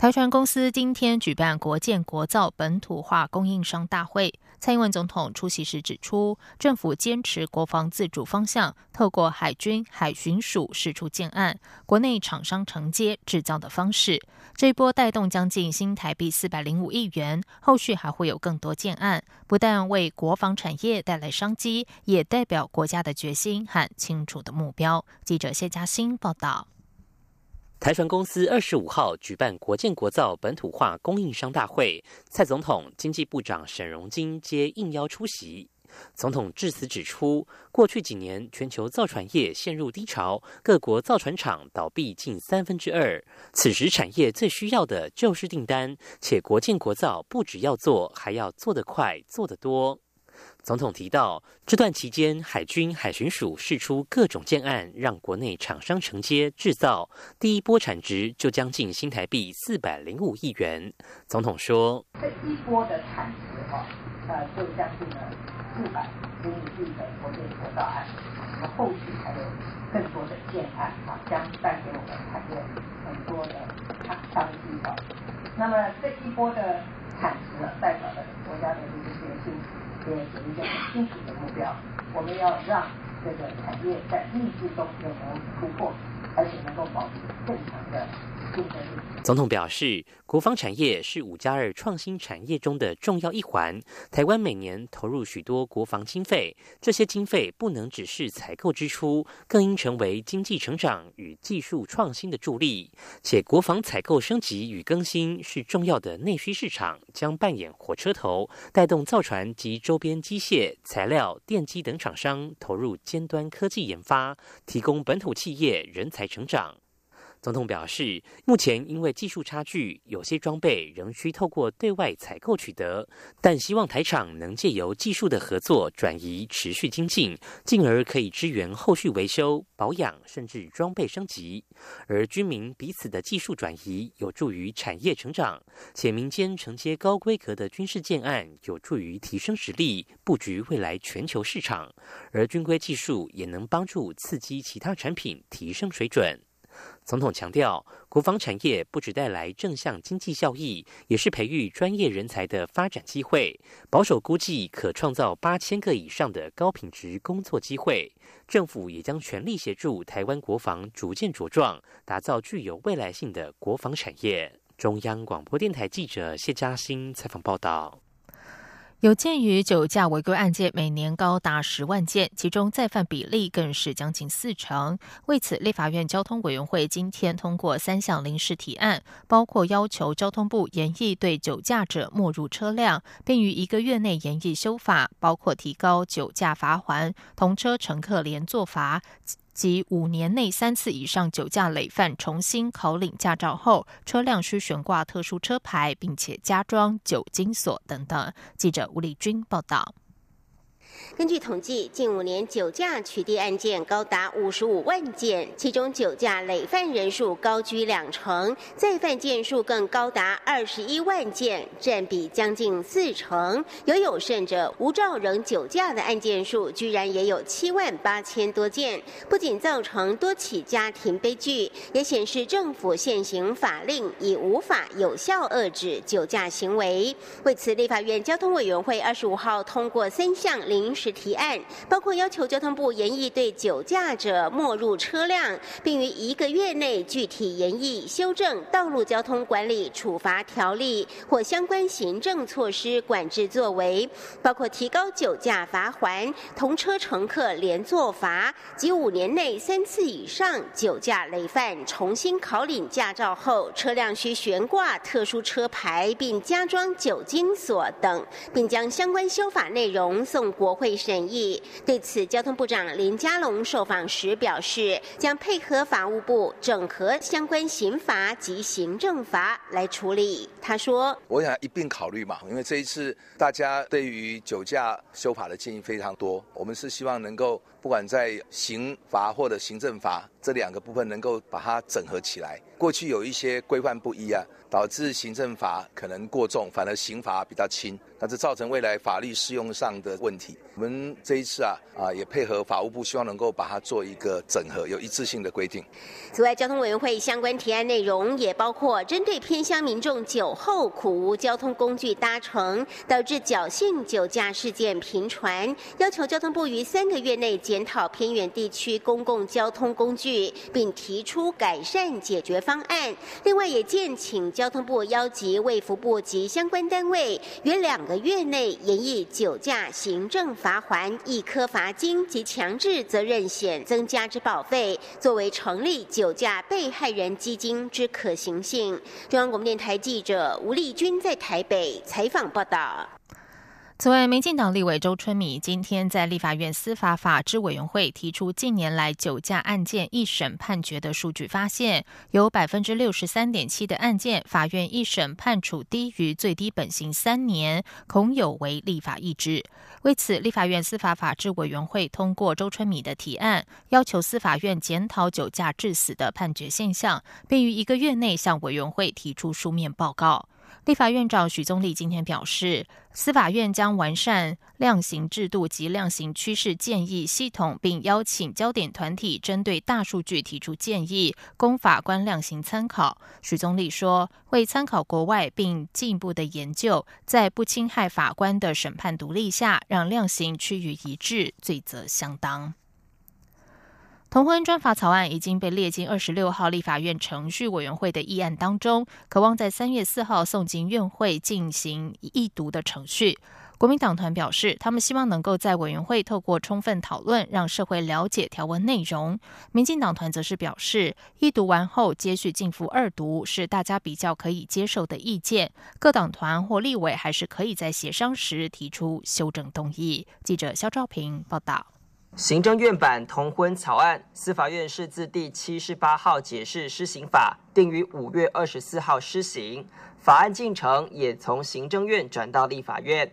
台船公司今天举办国建国造本土化供应商大会。蔡英文总统出席时指出，政府坚持国防自主方向，透过海军海巡署释出建案，国内厂商承接制造的方式，这一波带动将近新台币四百零五亿元，后续还会有更多建案，不但为国防产业带来商机，也代表国家的决心和清楚的目标。记者谢嘉欣报道。台船公司二十五号举办国建国造本土化供应商大会，蔡总统、经济部长沈荣金皆应邀出席。总统致辞指出，过去几年全球造船业陷入低潮，各国造船厂倒闭近三分之二。此时产业最需要的就是订单，且国建国造不只要做，还要做得快、做得多。总统提到，这段期间，海军海巡署释出各种建案，让国内厂商承接制造，第一波产值就将近新台币四百零五亿元。总统说：“这一波的产值哈，呃，就将近了四百零五亿的国内国造案，那么后续还有更多的建案啊，将带给我们产业很多的厂商机的。那么这一波的产值代表了国家的一个决心。”也有一个很清楚的目标，我们要让这个产业在逆境中有能突破，而且能够保持总统表示，国防产业是五加二创新产业中的重要一环。台湾每年投入许多国防经费，这些经费不能只是采购支出，更应成为经济成长与技术创新的助力。且国防采购升级与更新是重要的内需市场，将扮演火车头，带动造船及周边机械、材料、电机等厂商投入尖端科技研发，提供本土企业人才成长。总统表示，目前因为技术差距，有些装备仍需透过对外采购取得，但希望台厂能借由技术的合作转移，持续精进，进而可以支援后续维修、保养，甚至装备升级。而军民彼此的技术转移，有助于产业成长，且民间承接高规格的军事建案，有助于提升实力，布局未来全球市场。而军规技术也能帮助刺激其他产品提升水准。总统强调，国防产业不只带来正向经济效益，也是培育专业人才的发展机会。保守估计，可创造八千个以上的高品质工作机会。政府也将全力协助台湾国防逐渐茁壮，打造具有未来性的国防产业。中央广播电台记者谢嘉欣采访报道。有鉴于酒驾违规案件每年高达十万件，其中再犯比例更是将近四成。为此，立法院交通委员会今天通过三项临时提案，包括要求交通部严议对酒驾者没入车辆，并于一个月内严议修法，包括提高酒驾罚还同车乘客连坐罚。及五年内三次以上酒驾累犯重新考领驾照后，车辆需悬挂特殊车牌，并且加装酒精锁等等。记者吴丽君报道。根据统计，近五年酒驾取缔案件高达五十五万件，其中酒驾累犯人数高居两成，再犯件数更高达二十一万件，占比将近四成。有有甚者，无照人酒驾的案件数居然也有七万八千多件，不仅造成多起家庭悲剧，也显示政府现行法令已无法有效遏制酒驾行为。为此，立法院交通委员会二十五号通过三项临临时提案包括要求交通部严议对酒驾者没入车辆，并于一个月内具体严议修正道路交通管理处罚条例或相关行政措施管制作为，包括提高酒驾罚还同车乘客连坐罚及五年内三次以上酒驾累犯重新考领驾照后，车辆需悬挂特殊车牌并加装酒精锁等，并将相关修法内容送国。国会审议。对此，交通部长林佳龙受访时表示，将配合法务部整合相关刑罚及行政法来处理。他说：“我想一并考虑嘛，因为这一次大家对于酒驾修法的建议非常多，我们是希望能够。”不管在刑罚或者行政法这两个部分，能够把它整合起来。过去有一些规范不一啊，导致行政法可能过重，反而刑罚比较轻，那这造成未来法律适用上的问题。我们这一次啊啊也配合法务部，希望能够把它做一个整合，有一致性的规定。此外，交通委员会相关提案内容也包括针对偏乡民众酒后苦无交通工具搭乘，导致侥幸酒驾事件频传，要求交通部于三个月内。检讨偏远地区公共交通工具，并提出改善解决方案。另外，也建请交通部邀集卫福部及相关单位，于两个月内研议酒驾行政罚还一科罚金及强制责任险增加之保费，作为成立酒驾被害人基金之可行性。中央广播电台记者吴丽君在台北采访报道。此外，民进党立委周春米今天在立法院司法法制委员会提出近年来酒驾案件一审判决的数据，发现有百分之六十三点七的案件法院一审判处低于最低本刑三年，恐有违立法意志。为此，立法院司法法制委员会通过周春米的提案，要求司法院检讨酒驾致死的判决现象，并于一个月内向委员会提出书面报告。立法院长许宗力今天表示，司法院将完善量刑制度及量刑趋势建议系统，并邀请焦点团体针对大数据提出建议，供法官量刑参考。许宗力说，会参考国外并进一步的研究，在不侵害法官的审判独立下，让量刑趋于一致，罪责相当。同婚专法草案已经被列进二十六号立法院程序委员会的议案当中，渴望在三月四号送进院会进行一读的程序。国民党团表示，他们希望能够在委员会透过充分讨论，让社会了解条文内容。民进党团则是表示，一读完后接续进赴二读是大家比较可以接受的意见。各党团或立委还是可以在协商时提出修正动议。记者肖兆平报道。行政院版同婚草案，司法院是自第七十八号解释施行法定于五月二十四号施行，法案进程也从行政院转到立法院。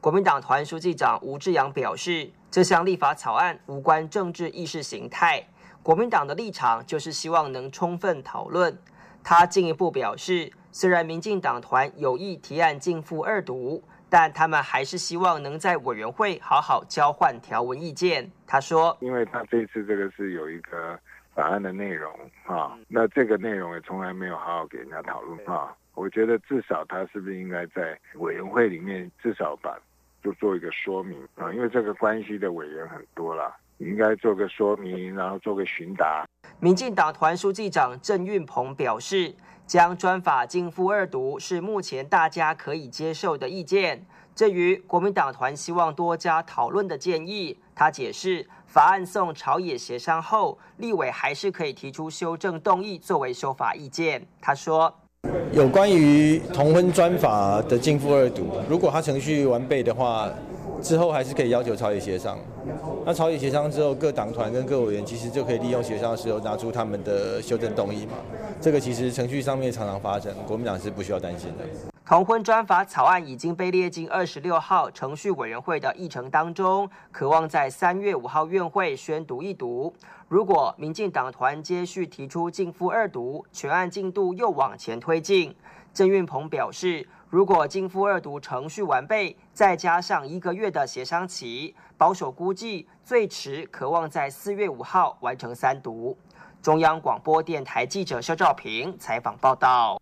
国民党团书记长吴志阳表示，这项立法草案无关政治意识形态，国民党的立场就是希望能充分讨论。他进一步表示，虽然民进党团有意提案进赴二读。但他们还是希望能在委员会好好交换条文意见。他说：“因为他这次这个是有一个法案的内容啊，那这个内容也从来没有好好给人家讨论啊。我觉得至少他是不是应该在委员会里面至少把就做一个说明啊？因为这个关系的委员很多了，应该做个说明，然后做个询答。”民进党团书记长郑运鹏表示。将专法进赴二读是目前大家可以接受的意见。至于国民党团希望多加讨论的建议，他解释，法案送朝野协商后，立委还是可以提出修正动议作为修法意见。他说，有关于同婚专法的进赴二读，如果他程序完备的话。之后还是可以要求朝野协商。那朝野协商之后，各党团跟各委员其实就可以利用协商的时候拿出他们的修正动议嘛。这个其实程序上面常常发生，国民党是不需要担心的。同婚专法草案已经被列进二十六号程序委员会的议程当中，渴望在三月五号院会宣读一读。如果民进党团接续提出进赴二读，全案进度又往前推进。郑运鹏表示。如果经复二读程序完备，再加上一个月的协商期，保守估计最迟可望在四月五号完成三读。中央广播电台记者肖兆平采访报道。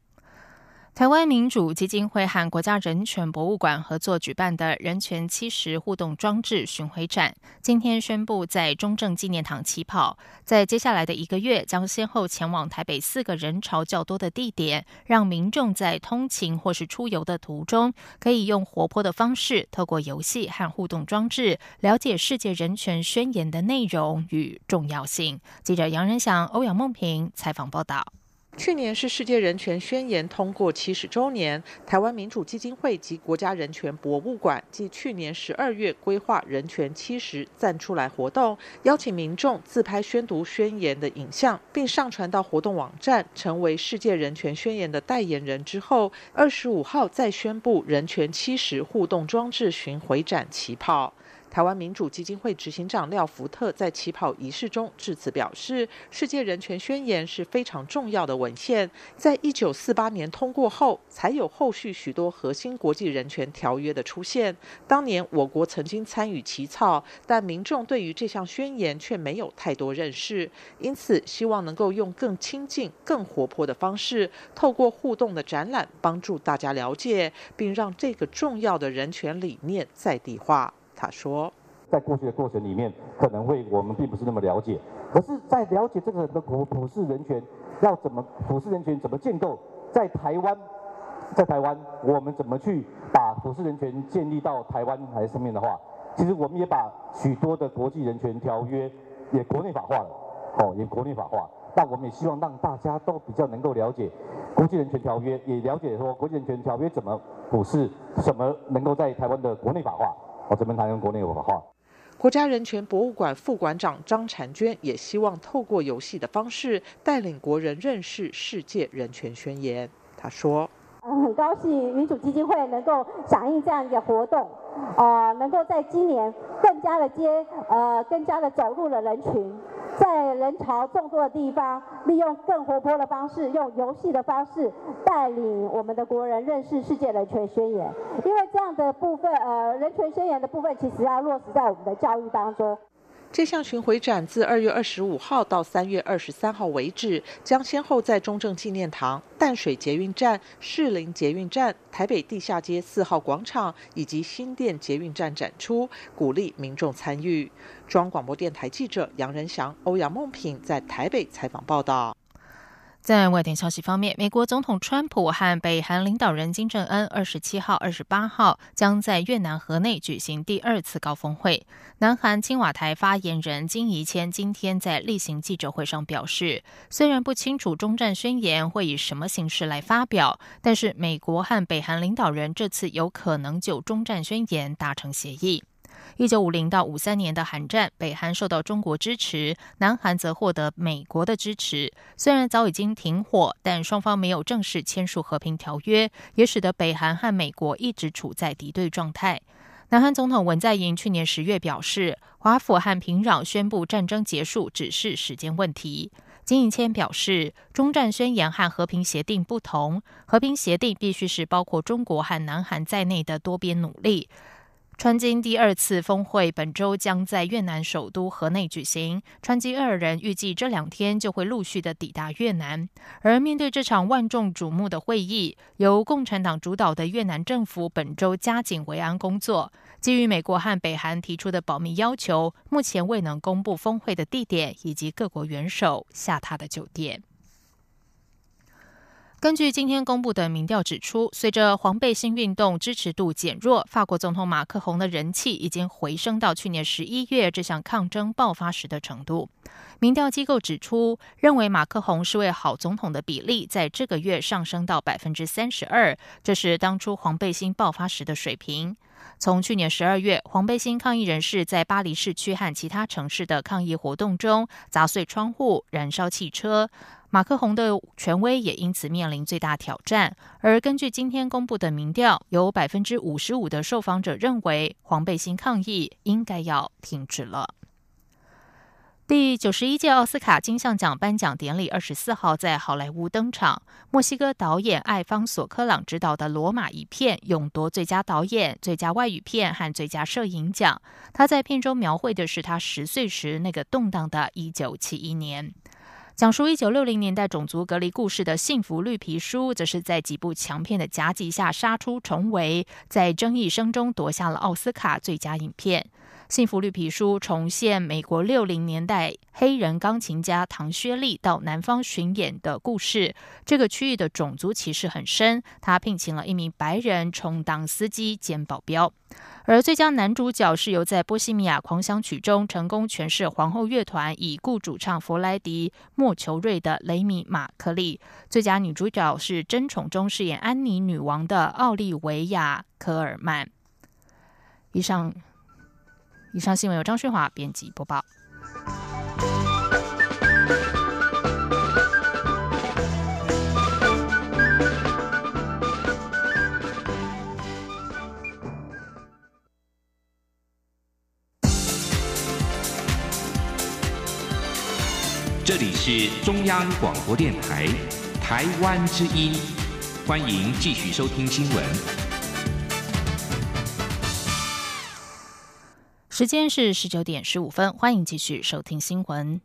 台湾民主基金会和国家人权博物馆合作举办的人权七十互动装置巡回展，今天宣布在中正纪念堂起跑，在接下来的一个月将先后前往台北四个人潮较多的地点，让民众在通勤或是出游的途中，可以用活泼的方式，透过游戏和互动装置，了解世界人权宣言的内容与重要性。记者杨仁祥、欧阳梦平采访报道。去年是世界人权宣言通过七十周年，台湾民主基金会及国家人权博物馆继去年十二月规划人权七十站出来活动，邀请民众自拍宣读宣言的影像，并上传到活动网站，成为世界人权宣言的代言人之后，二十五号再宣布人权七十互动装置巡回展起跑。台湾民主基金会执行长廖福特在起跑仪式中致辞表示：“世界人权宣言是非常重要的文献，在一九四八年通过后，才有后续许多核心国际人权条约的出现。当年我国曾经参与起草，但民众对于这项宣言却没有太多认识。因此，希望能够用更亲近、更活泼的方式，透过互动的展览，帮助大家了解，并让这个重要的人权理念在地化。”他说，在过去的过程里面，可能会我们并不是那么了解，可是，在了解这个的普普世人权要怎么普世人权怎么建构，在台湾，在台湾我们怎么去把普世人权建立到台湾台上面的话，其实我们也把许多的国际人权条约也国内法化了，哦，也国内法化。那我们也希望让大家都比较能够了解国际人权条约，也了解说国际人权条约怎么普世，什么能够在台湾的国内法化。我这边谈用国内文化。国家人权博物馆副馆长张婵娟也希望透过游戏的方式带领国人认识世界人权宣言。她说：“嗯，很高兴民主基金会能够响应这样一个活动，呃，能够在今年更加的接，呃，更加的走入了人群。”在人潮众多的地方，利用更活泼的方式，用游戏的方式带领我们的国人认识世界人权宣言。因为这样的部分，呃，人权宣言的部分，其实要落实在我们的教育当中。这项巡回展自二月二十五号到三月二十三号为止，将先后在中正纪念堂、淡水捷运站、士林捷运站、台北地下街四号广场以及新店捷运站展出，鼓励民众参与。中央广播电台记者杨仁祥、欧阳梦品在台北采访报道。在外电消息方面，美国总统川普和北韩领导人金正恩二十七号、二十八号将在越南河内举行第二次高峰会。南韩青瓦台发言人金怡谦今天在例行记者会上表示，虽然不清楚中战宣言会以什么形式来发表，但是美国和北韩领导人这次有可能就中战宣言达成协议。一九五零到五三年的韩战，北韩受到中国支持，南韩则获得美国的支持。虽然早已经停火，但双方没有正式签署和平条约，也使得北韩和美国一直处在敌对状态。南韩总统文在寅去年十月表示，华府和平壤宣布战争结束只是时间问题。金英谦表示，中战宣言和和平协定不同，和平协定必须是包括中国和南韩在内的多边努力。川金第二次峰会本周将在越南首都河内举行，川金二人预计这两天就会陆续的抵达越南。而面对这场万众瞩目的会议，由共产党主导的越南政府本周加紧维安工作。基于美国和北韩提出的保密要求，目前未能公布峰会的地点以及各国元首下榻的酒店。根据今天公布的民调指出，随着黄背心运动支持度减弱，法国总统马克宏的人气已经回升到去年十一月这项抗争爆发时的程度。民调机构指出，认为马克宏是位好总统的比例在这个月上升到百分之三十二，这是当初黄背心爆发时的水平。从去年十二月，黄背心抗议人士在巴黎市区和其他城市的抗议活动中砸碎窗户、燃烧汽车。马克宏的权威也因此面临最大挑战。而根据今天公布的民调，有百分之五十五的受访者认为黄背心抗议应该要停止了。第九十一届奥斯卡金像奖颁奖典礼二十四号在好莱坞登场，墨西哥导演艾方索科朗执导的《罗马》一片勇夺最佳导演、最佳外语片和最佳摄影奖。他在片中描绘的是他十岁时那个动荡的一九七一年，讲述一九六零年代种族隔离故事的《幸福绿皮书》，则是在几部强片的夹击下杀出重围，在争议声中夺下了奥斯卡最佳影片。幸福绿皮书重现美国六零年代黑人钢琴家唐薛利到南方巡演的故事。这个区域的种族歧视很深，他聘请了一名白人充当司机兼保镖。而最佳男主角是由在《波西米亚狂想曲》中成功诠释皇后乐团已故主唱弗莱迪·莫球瑞的雷米·马克利。最佳女主角是《争宠》中饰演安妮女王的奥利维亚·科尔曼。以上。以上新闻由张旭华编辑播报。这里是中央广播电台台湾之音，欢迎继续收听新闻。时间是十九点十五分，欢迎继续收听新闻。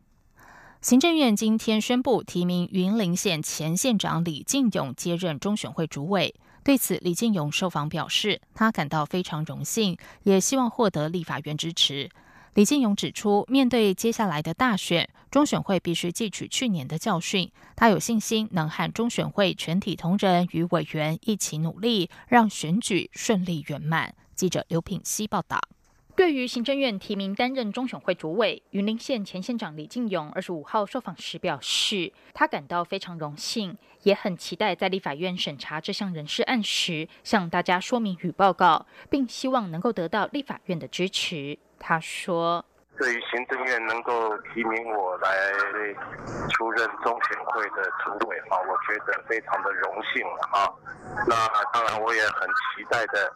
行政院今天宣布提名云林县前县长李进勇接任中选会主委。对此，李进勇受访表示，他感到非常荣幸，也希望获得立法院支持。李进勇指出，面对接下来的大选，中选会必须汲取去年的教训。他有信心能和中选会全体同仁与委员一起努力，让选举顺利圆满。记者刘品希报道。对于行政院提名担任中选会主委，云林县前县长李进勇二十五号受访时表示，他感到非常荣幸，也很期待在立法院审查这项人事案时，向大家说明与报告，并希望能够得到立法院的支持。他说。对于行政院能够提名我来出任中选会的主委啊，我觉得非常的荣幸啊。那当然我也很期待的，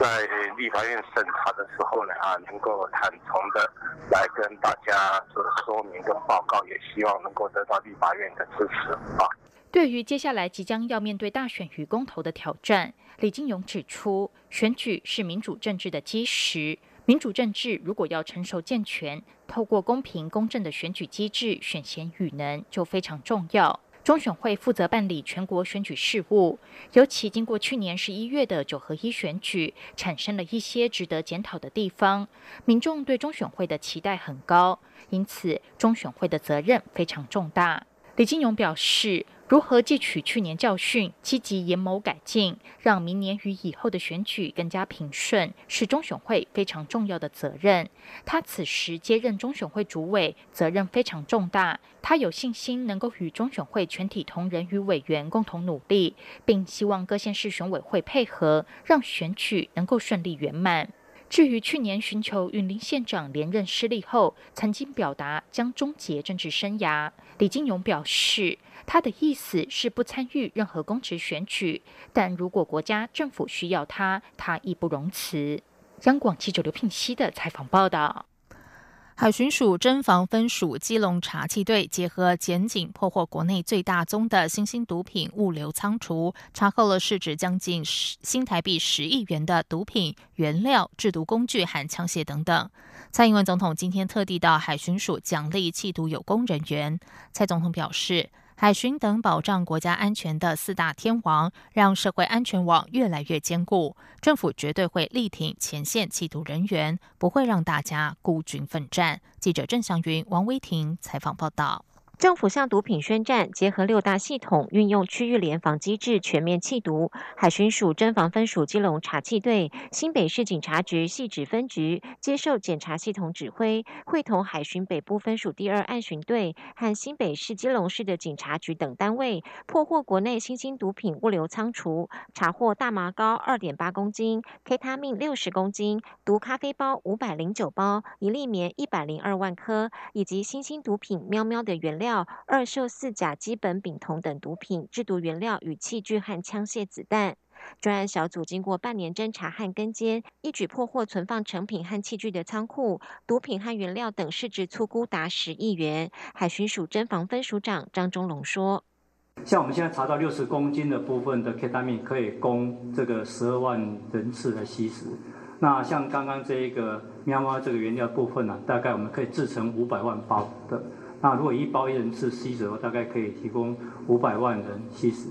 在立法院审查的时候呢啊，能够坦诚的来跟大家做说明跟报告，也希望能够得到立法院的支持啊。对于接下来即将要面对大选与公投的挑战，李金勇指出，选举是民主政治的基石。民主政治如果要成熟健全，透过公平公正的选举机制选贤与能就非常重要。中选会负责办理全国选举事务，尤其经过去年十一月的九合一选举，产生了一些值得检讨的地方。民众对中选会的期待很高，因此中选会的责任非常重大。李金勇表示。如何汲取去年教训，积极研谋改进，让明年与以后的选举更加平顺，是中选会非常重要的责任。他此时接任中选会主委，责任非常重大。他有信心能够与中选会全体同仁与委员共同努力，并希望各县市选委会配合，让选举能够顺利圆满。至于去年寻求云林县长连任失利后，曾经表达将终结政治生涯，李金勇表示，他的意思是不参与任何公职选举，但如果国家政府需要他，他义不容辞。央广记者刘聘熙的采访报道。海巡署侦防分署基隆查缉队结合检警破获国内最大宗的新兴毒品物流仓储，查扣了市值将近十新台币十亿元的毒品原料、制毒工具和枪械等等。蔡英文总统今天特地到海巡署奖励缉毒有功人员。蔡总统表示。海巡等保障国家安全的四大天王，让社会安全网越来越坚固。政府绝对会力挺前线缉毒人员，不会让大家孤军奋战。记者郑祥云、王威婷采访报道。政府向毒品宣战，结合六大系统，运用区域联防机制，全面缉毒。海巡署侦防分署基隆查缉队、新北市警察局细指分局接受检查系统指挥，会同海巡北部分署第二案巡队和新北市基隆市的警察局等单位，破获国内新兴毒品物流仓储，查获大麻膏二点八公斤、K 他命六十公斤、毒咖啡包五百零九包、一粒棉一百零二万颗，以及新兴毒品喵喵的原料。二溴四甲基苯丙酮等毒品制毒原料与器具和枪械子弹，专案小组经过半年侦查和跟监，一举破获存放成品和器具的仓库，毒品和原料等市值粗估达十亿元。海巡署侦防分署长张忠龙说：“像我们现在查到六十公斤的部分的 K 他命，可以供这个十二万人次来吸食。那像刚刚这一个喵喵这个原料部分呢，大概我们可以制成五百万包的。”那如果一包一人次吸食，大概可以提供五百万人吸食。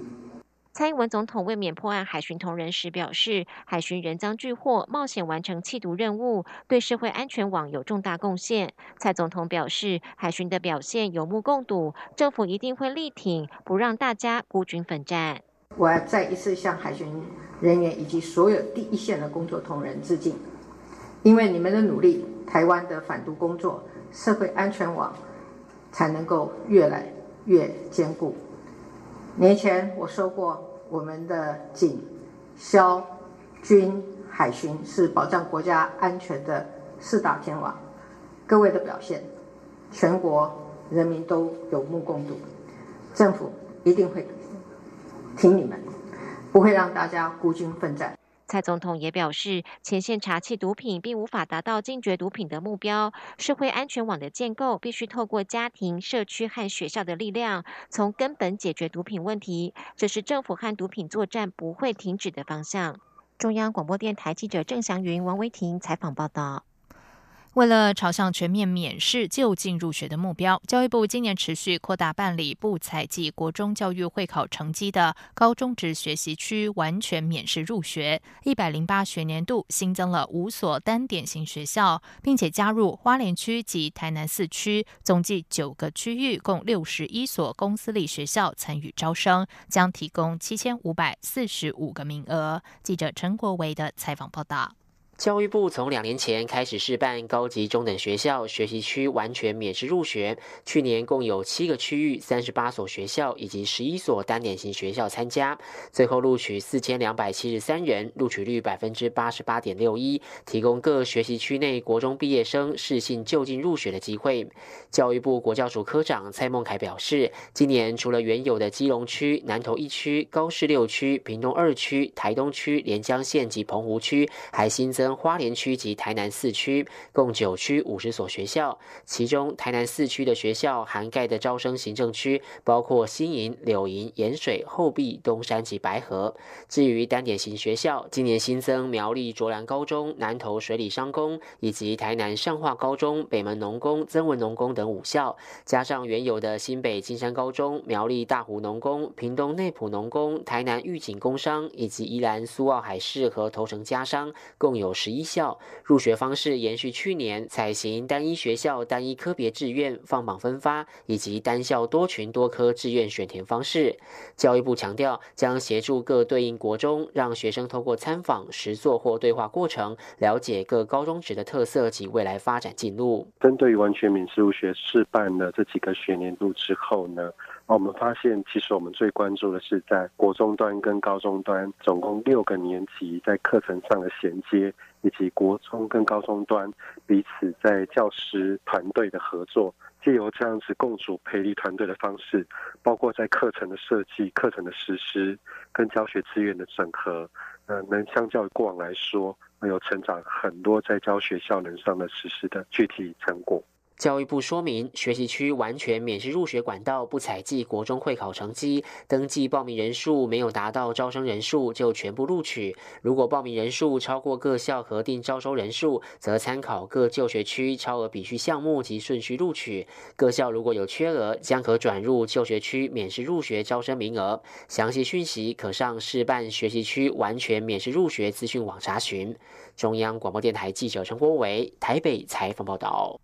蔡英文总统为免破案海巡同仁时表示，海巡人赃俱获，冒险完成弃毒任务，对社会安全网有重大贡献。蔡总统表示，海巡的表现有目共睹，政府一定会力挺，不让大家孤军奋战。我要再一次向海巡人员以及所有第一线的工作同仁致敬，因为你们的努力，台湾的反毒工作、社会安全网才能够越来越坚固。年前我说过，我们的警、消、军、海巡是保障国家安全的四大天王。各位的表现，全国人民都有目共睹，政府一定会挺你们，不会让大家孤军奋战。蔡总统也表示，前线查缉毒品并无法达到禁绝毒品的目标。社会安全网的建构必须透过家庭、社区和学校的力量，从根本解决毒品问题。这是政府和毒品作战不会停止的方向。中央广播电台记者郑祥云、王维婷采访报道。为了朝向全面免试就近入学的目标，教育部今年持续扩大办理不采集国中教育会考成绩的高中职学习区完全免试入学。一百零八学年度新增了五所单点型学校，并且加入花莲区及台南四区，总计九个区域，共六十一所公私立学校参与招生，将提供七千五百四十五个名额。记者陈国维的采访报道。教育部从两年前开始试办高级中等学校学习区完全免试入学，去年共有七个区域、三十八所学校以及十一所单点型学校参加，最后录取四千两百七十三人，录取率百分之八十八点六一，提供各学习区内国中毕业生适性就近入学的机会。教育部国教署科长蔡孟凯表示，今年除了原有的基隆区、南投一区、高市六区、屏东二区、台东区、连江县及澎湖区，还新增。花莲区及台南四区共九区五十所学校，其中台南四区的学校涵盖的招生行政区包括新营、柳营、盐水、后壁、东山及白河。至于单点型学校，今年新增苗栗卓兰高中、南投水里商工以及台南上化高中、北门农工、曾文农工等五校，加上原有的新北金山高中、苗栗大湖农工、屏东内埔农工、台南玉井工商以及宜兰苏澳海事和头城家商，共有。十一校入学方式延续去年采行单一学校单一科别志愿放榜分发，以及单校多群多科志愿选填方式。教育部强调，将协助各对应国中，让学生透过参访、实作或对话过程，了解各高中职的特色及未来发展进路。针对于完全民事入学试办了这几个学年度之后呢？我们发现，其实我们最关注的是在国中端跟高中端，总共六个年级在课程上的衔接，以及国中跟高中端彼此在教师团队的合作，借由这样子共组培力团队的方式，包括在课程的设计、课程的实施跟教学资源的整合，呃，能相较于过往来说，有成长很多在教学效能上的实施的具体成果。教育部说明，学习区完全免试入学管道不采计国中会考成绩，登记报名人数没有达到招生人数就全部录取。如果报名人数超过各校核定招收人数，则参考各就学区超额比序项目及顺序录取。各校如果有缺额，将可转入就学区免试入学招生名额。详细讯息可上市办学习区完全免试入学资讯网查询。中央广播电台记者陈国维台北采访报道。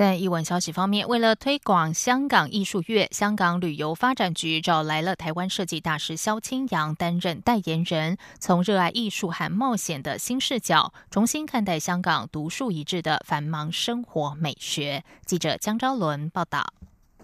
在译文消息方面，为了推广香港艺术月，香港旅游发展局找来了台湾设计大师萧清扬担任代言人，从热爱艺术和冒险的新视角，重新看待香港独树一帜的繁忙生活美学。记者江昭伦报道。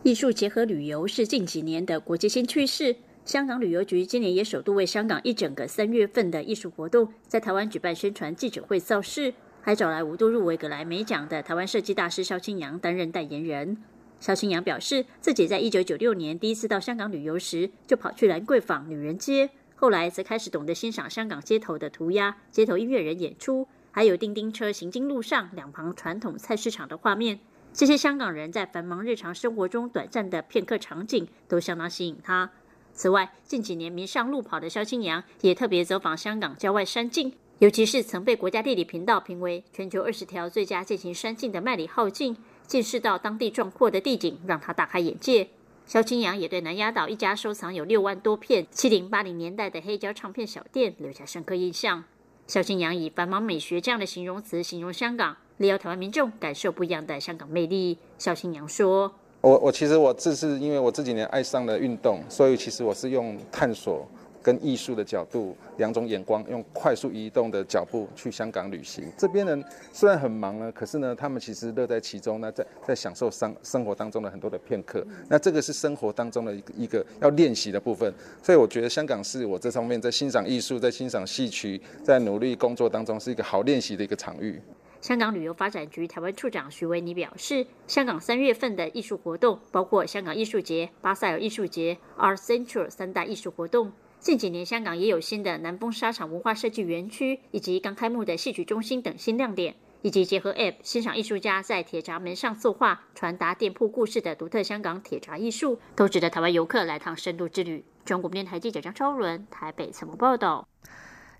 艺术结合旅游是近几年的国际新趋势，香港旅游局今年也首度为香港一整个三月份的艺术活动，在台湾举办宣传记者会造势。还找来五度入围格莱美奖的台湾设计大师萧清扬担任代言人。萧清扬表示，自己在一九九六年第一次到香港旅游时，就跑去兰桂坊女人街，后来则开始懂得欣赏香港街头的涂鸦、街头音乐人演出，还有叮叮车行经路上两旁传统菜市场的画面。这些香港人在繁忙日常生活中短暂的片刻场景，都相当吸引他。此外，近几年迷上路跑的萧清扬，也特别走访香港郊外山径。尤其是曾被国家地理频道评为全球二十条最佳践行山径的麦里浩径，见识到当地壮阔的地景，让他大开眼界。萧清扬也对南丫岛一家收藏有六万多片七零八零年代的黑胶唱片小店留下深刻印象。萧清扬以繁忙美学这样的形容词形容香港，力邀台湾民众感受不一样的香港魅力。萧清扬说：“我我其实我这是因为我这几年爱上了运动，所以其实我是用探索。”跟艺术的角度两种眼光，用快速移动的脚步去香港旅行。这边人虽然很忙呢，可是呢，他们其实乐在其中呢，在在享受生生活当中的很多的片刻。那这个是生活当中的一个一个要练习的部分。所以我觉得香港是我这方面在欣赏艺术、在欣赏戏曲、在努力工作当中是一个好练习的一个场域。香港旅游发展局台湾处长徐维尼表示，香港三月份的艺术活动包括香港艺术节、巴塞尔艺术节、Art Central 三大艺术活动。近几年，香港也有新的南丰沙场文化设计园区，以及刚开幕的戏曲中心等新亮点，以及结合 App 欣赏艺术家在铁闸门上作画，传达店铺故事的独特香港铁闸艺术，都值得台湾游客来趟深度之旅。中国电台记者张超伦台北采访报道。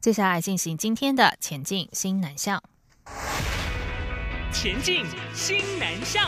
接下来进行今天的前进新南向。前进新南向。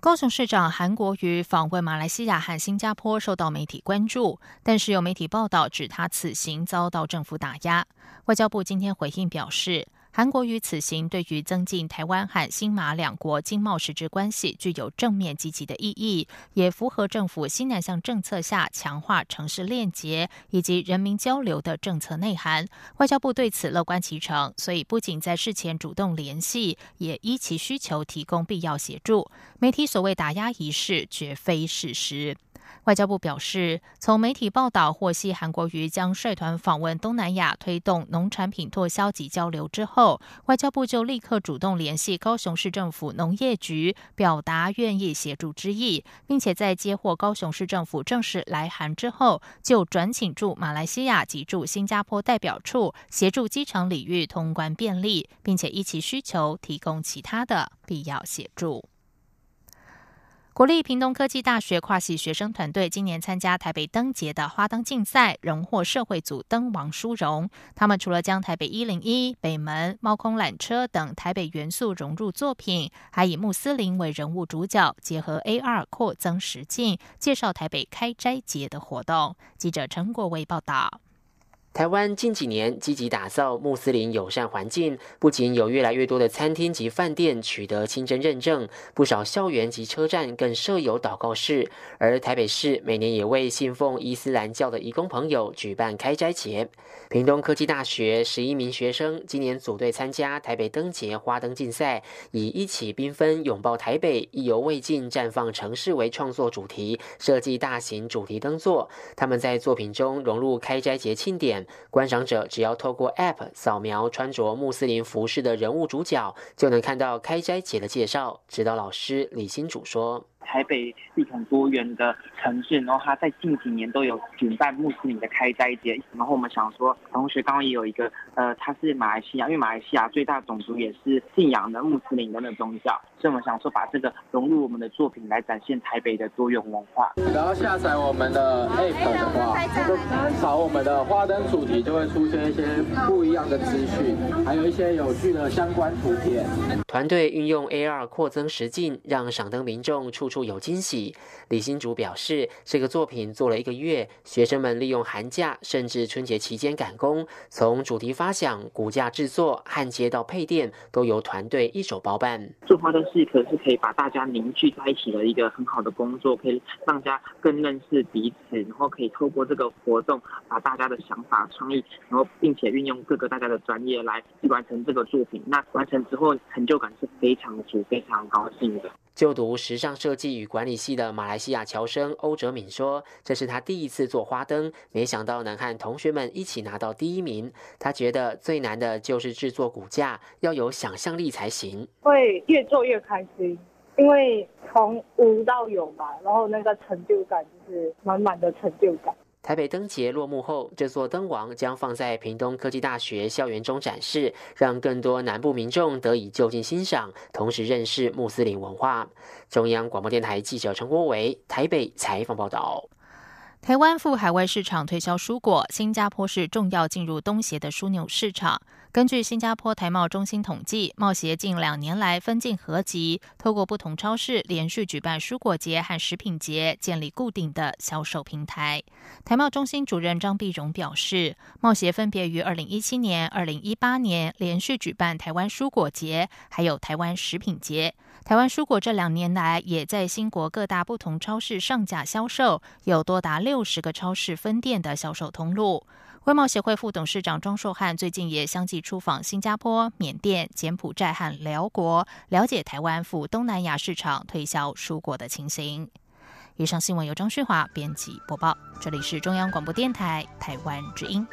高雄市长韩国瑜访问马来西亚和新加坡，受到媒体关注，但是有媒体报道指他此行遭到政府打压。外交部今天回应表示。韩国瑜此行对于增进台湾和新马两国经贸实质关系具有正面积极的意义，也符合政府新南向政策下强化城市链接以及人民交流的政策内涵。外交部对此乐观其成，所以不仅在事前主动联系，也依其需求提供必要协助。媒体所谓打压一事，绝非事实。外交部表示，从媒体报道获悉韩国瑜将率团访问东南亚，推动农产品拓销及交流之后，外交部就立刻主动联系高雄市政府农业局，表达愿意协助之意，并且在接获高雄市政府正式来函之后，就转请驻马来西亚及驻新加坡代表处协助机场领域通关便利，并且依其需求提供其他的必要协助。国立屏东科技大学跨系学生团队今年参加台北灯节的花灯竞赛，荣获社会组灯王殊荣。他们除了将台北一零一、北门、猫空缆车等台北元素融入作品，还以穆斯林为人物主角，结合 AR 扩增实境，介绍台北开斋节的活动。记者陈国伟报道。台湾近几年积极打造穆斯林友善环境，不仅有越来越多的餐厅及饭店取得清真认证，不少校园及车站更设有祷告室。而台北市每年也为信奉伊斯兰教的义工朋友举办开斋节。屏东科技大学十一名学生今年组队参加台北灯节花灯竞赛，以“一起缤纷拥抱台北，意犹未尽绽放城市”为创作主题，设计大型主题灯座。他们在作品中融入开斋节庆典。观赏者只要透过 App 扫描穿着穆斯林服饰的人物主角，就能看到开斋节的介绍。指导老师李新主说。台北系统多元的城市，然后它在近几年都有举办穆斯林的开斋节。然后我们想说，同学刚刚也有一个，呃，他是马来西亚，因为马来西亚最大种族也是信仰的穆斯林的那宗教，所以我们想说把这个融入我们的作品来展现台北的多元文化。然后下载我们的 App 的话，就扫我们的花灯主题，就会出现一些不一样的资讯，还有一些有趣的相关图片。团队运用 AR 扩增实境，让赏灯民众处处。有惊喜，李新竹表示，这个作品做了一个月，学生们利用寒假甚至春节期间赶工，从主题发想、骨架制作、焊接到配电，都由团队一手包办。做花灯戏可是可以把大家凝聚在一起的一个很好的工作，可以让大家更认识彼此，然后可以透过这个活动，把大家的想法、创意，然后并且运用各个大家的专业来去完成这个作品。那完成之后，成就感是非常足、非常高兴的。就读时尚设计与管理系的马来西亚侨生欧哲敏说：“这是他第一次做花灯，没想到能和同学们一起拿到第一名。他觉得最难的就是制作骨架，要有想象力才行。会越做越开心，因为从无到有吧，然后那个成就感就是满满的成就感。”台北灯节落幕后，这座灯王将放在屏东科技大学校园中展示，让更多南部民众得以就近欣赏，同时认识穆斯林文化。中央广播电台记者陈国伟台北采访报道。台湾赴海外市场推销蔬果，新加坡是重要进入东协的枢纽市场。根据新加坡台贸中心统计，贸协近两年来分进合集，透过不同超市连续举办蔬果节和食品节，建立固定的销售平台。台贸中心主任张碧荣表示，贸协分别于二零一七年、二零一八年连续举办台湾蔬果节，还有台湾食品节。台湾蔬果这两年来也在新国各大不同超市上架销售，有多达六十个超市分店的销售通路。外贸协会副董事长庄硕汉最近也相继出访新加坡、缅甸、柬埔寨和辽国，了解台湾赴东南亚市场推销蔬果的情形。以上新闻由张旭华编辑播报，这里是中央广播电台台湾之音。